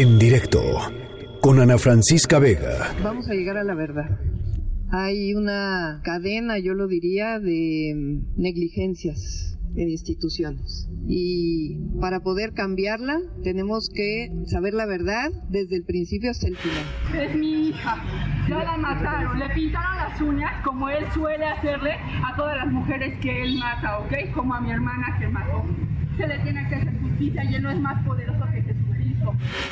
En directo con Ana Francisca Vega. Vamos a llegar a la verdad. Hay una cadena, yo lo diría, de negligencias en instituciones. Y para poder cambiarla tenemos que saber la verdad desde el principio hasta el final. Es mi hija. Ya la mataron. Le pintaron las uñas como él suele hacerle a todas las mujeres que él mata, ¿ok? Como a mi hermana que mató. Se le tiene que hacer justicia y él no es más poderoso que.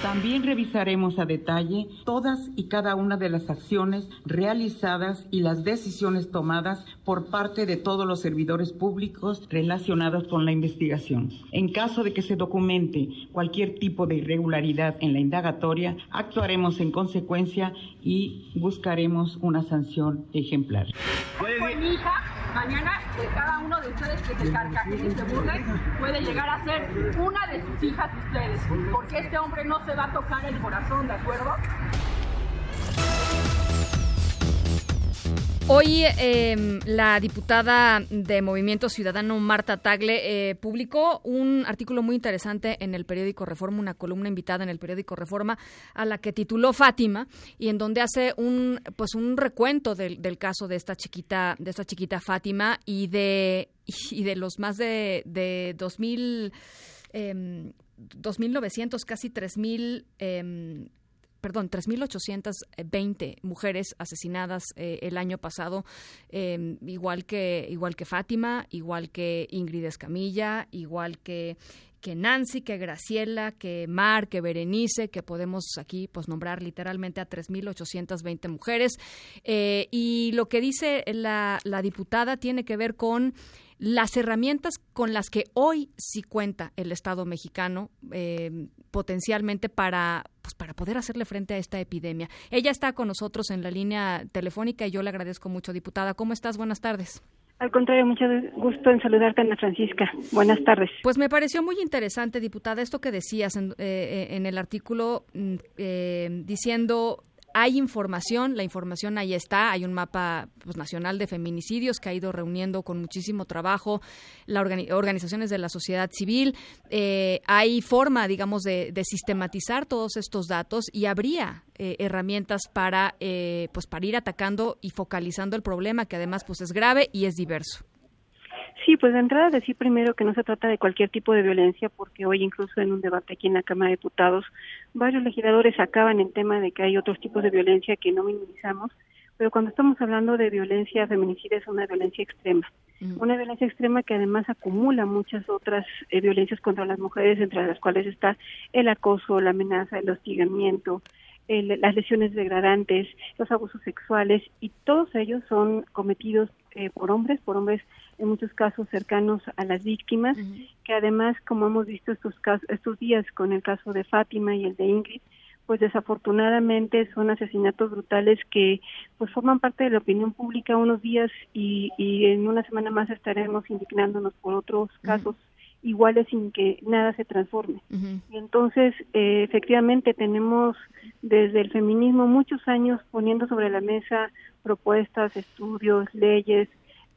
También revisaremos a detalle todas y cada una de las acciones realizadas y las decisiones tomadas por parte de todos los servidores públicos relacionados con la investigación. En caso de que se documente cualquier tipo de irregularidad en la indagatoria, actuaremos en consecuencia y buscaremos una sanción ejemplar. Hija, mañana de cada uno de ustedes que se carcajeen y se burlen puede llegar a ser una de sus hijas de ustedes, porque este hombre no se va a tocar el corazón, ¿de acuerdo? Hoy eh, la diputada de Movimiento Ciudadano Marta Tagle eh, publicó un artículo muy interesante en el periódico Reforma, una columna invitada en el periódico Reforma, a la que tituló Fátima y en donde hace un pues un recuento del, caso de esta chiquita de esta chiquita Fátima y de y de los más de de dos mil eh, 2.900, casi 3.000 eh, perdón, 3.820 mujeres asesinadas eh, el año pasado, eh, igual que igual que Fátima, igual que Ingrid Escamilla, igual que que Nancy, que Graciela, que Mar, que Berenice, que podemos aquí pues nombrar literalmente a 3.820 mujeres. Eh, y lo que dice la, la diputada tiene que ver con las herramientas con las que hoy sí cuenta el Estado mexicano eh, potencialmente para pues para poder hacerle frente a esta epidemia. Ella está con nosotros en la línea telefónica y yo le agradezco mucho, diputada. ¿Cómo estás? Buenas tardes. Al contrario, mucho gusto en saludarte, Ana Francisca. Buenas tardes. Pues me pareció muy interesante, diputada, esto que decías en, eh, en el artículo eh, diciendo hay información, la información ahí está, hay un mapa pues, nacional de feminicidios que ha ido reuniendo con muchísimo trabajo organi organizaciones de la sociedad civil, eh, hay forma, digamos, de, de, sistematizar todos estos datos y habría eh, herramientas para, eh, pues, para ir atacando y focalizando el problema que además pues, es grave y es diverso. Sí, pues de entrada decir primero que no se trata de cualquier tipo de violencia, porque hoy incluso en un debate aquí en la Cámara de Diputados, varios legisladores acaban en tema de que hay otros tipos de violencia que no minimizamos, pero cuando estamos hablando de violencia feminicida es una violencia extrema, mm. una violencia extrema que además acumula muchas otras eh, violencias contra las mujeres, entre las cuales está el acoso, la amenaza, el hostigamiento, el, las lesiones degradantes, los abusos sexuales, y todos ellos son cometidos eh, por hombres, por hombres en muchos casos cercanos a las víctimas, uh -huh. que además, como hemos visto estos casos, estos días con el caso de Fátima y el de Ingrid, pues desafortunadamente son asesinatos brutales que pues forman parte de la opinión pública unos días y, y en una semana más estaremos indignándonos por otros casos uh -huh. Iguales sin que nada se transforme. Uh -huh. Y entonces, eh, efectivamente, tenemos desde el feminismo muchos años poniendo sobre la mesa propuestas, estudios, leyes,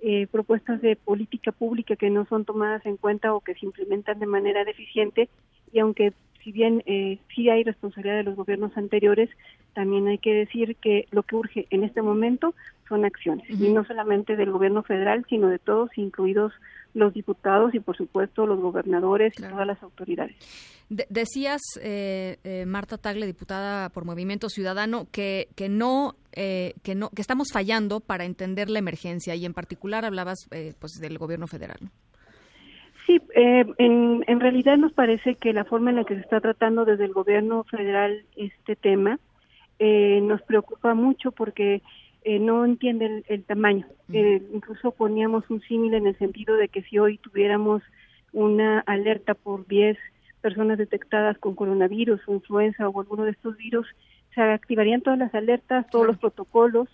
eh, propuestas de política pública que no son tomadas en cuenta o que se implementan de manera deficiente y aunque si bien eh, sí hay responsabilidad de los gobiernos anteriores, también hay que decir que lo que urge en este momento son acciones, uh -huh. y no solamente del gobierno federal, sino de todos, incluidos los diputados y por supuesto los gobernadores claro. y todas las autoridades. De decías, eh, eh, Marta Tagle, diputada por Movimiento Ciudadano, que, que no eh, que no que estamos fallando para entender la emergencia y en particular hablabas eh, pues del gobierno federal. Sí, eh, en, en realidad nos parece que la forma en la que se está tratando desde el gobierno federal este tema eh, nos preocupa mucho porque eh, no entiende el, el tamaño. Uh -huh. eh, incluso poníamos un símil en el sentido de que si hoy tuviéramos una alerta por 10 personas detectadas con coronavirus o influenza o alguno de estos virus, se activarían todas las alertas, todos los protocolos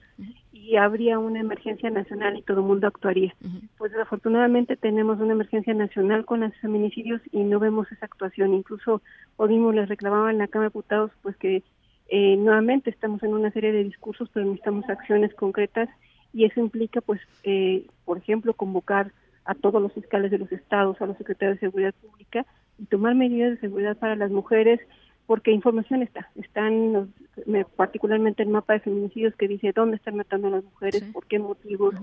y habría una emergencia nacional y todo el mundo actuaría. Uh -huh. Pues desafortunadamente tenemos una emergencia nacional con los feminicidios y no vemos esa actuación. Incluso hoy mismo les reclamaban en la Cámara de Diputados pues que eh, nuevamente estamos en una serie de discursos, pero necesitamos acciones concretas y eso implica pues, eh, por ejemplo, convocar a todos los fiscales de los estados, a los secretarios de seguridad pública y tomar medidas de seguridad para las mujeres, porque información está, están particularmente el mapa de feminicidios que dice dónde están matando a las mujeres, por qué motivos,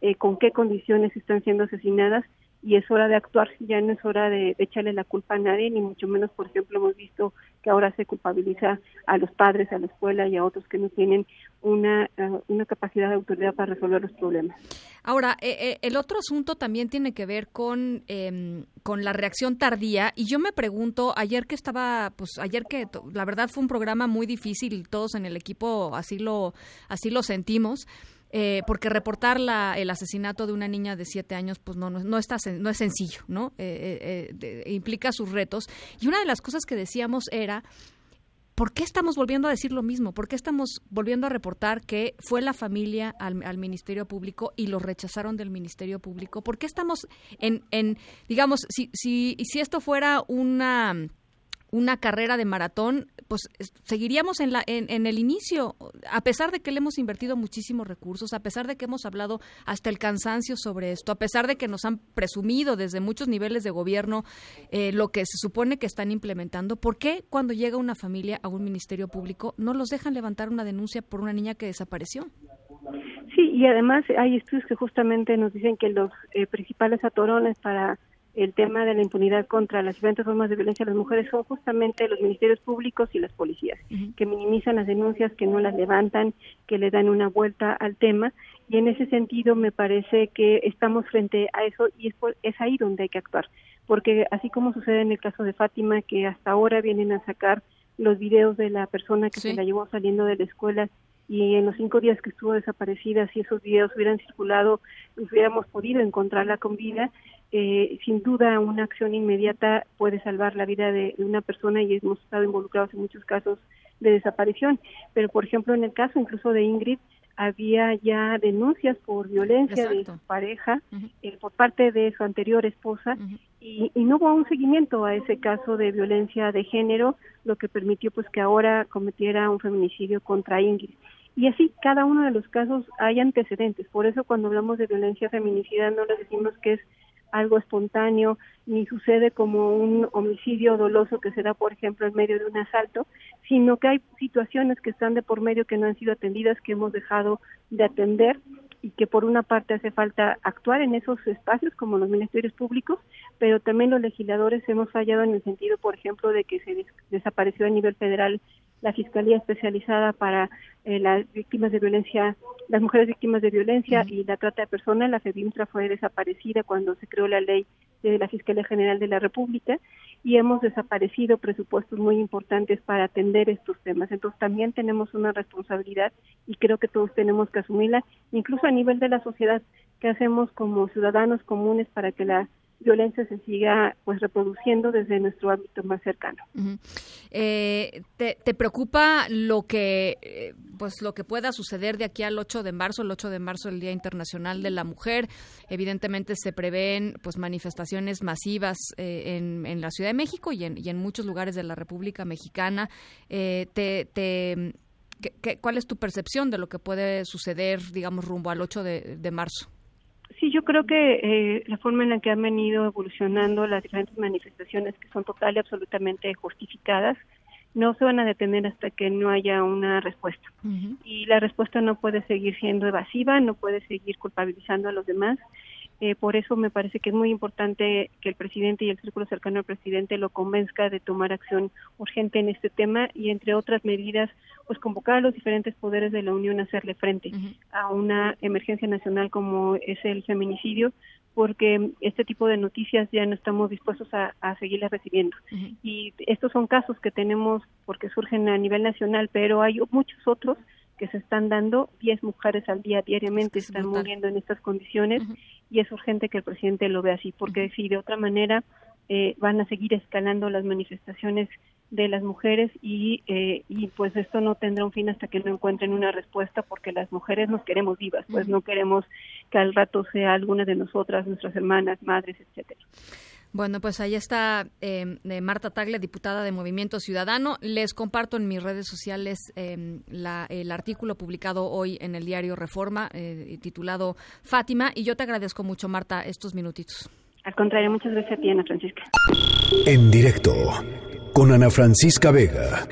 eh, con qué condiciones están siendo asesinadas y es hora de actuar, ya no es hora de, echarle la culpa a nadie, ni mucho menos, por ejemplo, hemos visto que ahora se culpabiliza a los padres, a la escuela y a otros que no tienen una, eh, una capacidad de autoridad para resolver los problemas. Ahora, eh, eh, el otro asunto también tiene que ver con, em, con la reacción tardía y yo me pregunto, ayer que estaba, pues ayer que la verdad fue un programa muy difícil, todos en el equipo así lo, así lo sentimos, eh, porque reportar la, el asesinato de una niña de siete años, pues no, no, está, no es sencillo, ¿no? Eh, eh, implica sus retos. Y una de las cosas que decíamos era, ¿por qué estamos volviendo a decir lo mismo? ¿Por qué estamos volviendo a reportar que fue la familia al, al Ministerio Público y lo rechazaron del Ministerio Público? ¿Por qué estamos en, en digamos, si, si, si esto fuera una una carrera de maratón, pues seguiríamos en, la, en, el inicio, a pesar de que le hemos invertido muchísimos recursos, a pesar de que hemos hablado hasta el cansancio sobre esto, a pesar de que nos han presumido desde muchos niveles de gobierno eh, lo que se supone que están implementando, ¿por qué cuando llega una familia a un ministerio público no los dejan levantar una denuncia por una niña que desapareció? Sí, y además hay estudios que justamente nos dicen que los eh, principales atorones para el tema de la impunidad contra las diferentes formas de violencia a las mujeres son justamente los ministerios públicos y las policías, que minimizan las denuncias, que no las levantan, que le dan una vuelta al tema. Y en ese sentido me parece que estamos frente a eso y es, es ahí donde hay que actuar. Porque así como sucede en el caso de Fátima, que hasta ahora vienen a sacar los videos de la persona que se la llevó saliendo de la escuela y en los cinco días que estuvo desaparecida, si esos videos hubieran circulado, hubiéramos podido encontrarla con vida, eh, sin duda una acción inmediata puede salvar la vida de, una persona y hemos estado involucrados en muchos casos de desaparición. Pero, por ejemplo, en el caso incluso de Ingrid, había ya denuncias por violencia de su pareja eh, por parte de su anterior esposa y, y, no hubo un seguimiento a ese caso de violencia de género, lo que permitió pues que ahora cometiera un feminicidio contra Ingrid. Y así cada uno de los casos hay antecedentes. Por eso cuando hablamos de violencia feminicida no le decimos que es algo espontáneo, ni sucede como un homicidio doloso que se da, por ejemplo, en medio de un asalto, sino que hay situaciones que están de por medio que no han sido atendidas, que hemos dejado de atender y que por una parte hace falta actuar en esos espacios como los ministerios públicos, pero también los legisladores hemos fallado en el sentido, por ejemplo, de que se desapareció a nivel federal la Fiscalía Especializada para eh, las víctimas de violencia, las mujeres víctimas de violencia y la trata de personas. La FEBIMTRA fue desaparecida cuando se creó la ley de la Fiscalía General de la República y hemos desaparecido presupuestos muy importantes para atender estos temas. Entonces también tenemos una responsabilidad y creo que todos tenemos que asumirla, incluso a nivel de la sociedad, que hacemos como ciudadanos comunes para que la violencia se siga pues reproduciendo desde nuestro ámbito más cercano. Eh, ¿te, ¿te, preocupa lo que eh, pues lo que pueda suceder de aquí al 8 de marzo, el 8 de marzo el Día Internacional de la Mujer? Evidentemente se prevén pues manifestaciones masivas eh, en, en, la Ciudad de México y en, y en muchos lugares de la República Mexicana. te, te ¿qué, ¿Cuál es tu percepción de lo que puede suceder, digamos, rumbo al 8 de, de marzo? Sí, yo creo que eh, la forma en la que han venido evolucionando las diferentes manifestaciones que son total y absolutamente justificadas, no se van a detener hasta que no haya una respuesta. Y la respuesta no puede seguir siendo evasiva, no puede seguir culpabilizando a los demás. Eh, por eso me parece que es muy importante que el presidente y el círculo cercano al presidente lo convenzca de tomar acción urgente en este tema y, entre otras medidas, pues convocar a los diferentes poderes de la Unión a hacerle frente a una emergencia nacional como es el feminicidio, porque este tipo de noticias ya no estamos dispuestos a, a seguirlas recibiendo. Y estos son casos que tenemos porque surgen a nivel nacional, pero hay muchos otros que se están dando, 10 mujeres al día diariamente están muriendo en estas condiciones y es urgente que el presidente lo vea así, porque si de otra manera eh, van a seguir escalando las manifestaciones de las mujeres y, eh, y pues esto no tendrá un fin hasta que no encuentren una respuesta porque las mujeres nos queremos vivas, pues no queremos que al rato sea alguna de nosotras, nuestras hermanas, madres, etcétera. Bueno, pues ahí está eh, Marta Tagle, diputada de Movimiento Ciudadano. Les comparto en mis redes sociales eh, la, el artículo publicado hoy en el diario Reforma, eh, titulado Fátima, y yo te agradezco mucho, Marta, estos minutitos. Al contrario, muchas gracias a ti, Ana Francisca. En directo. con Ana Francisca Vega.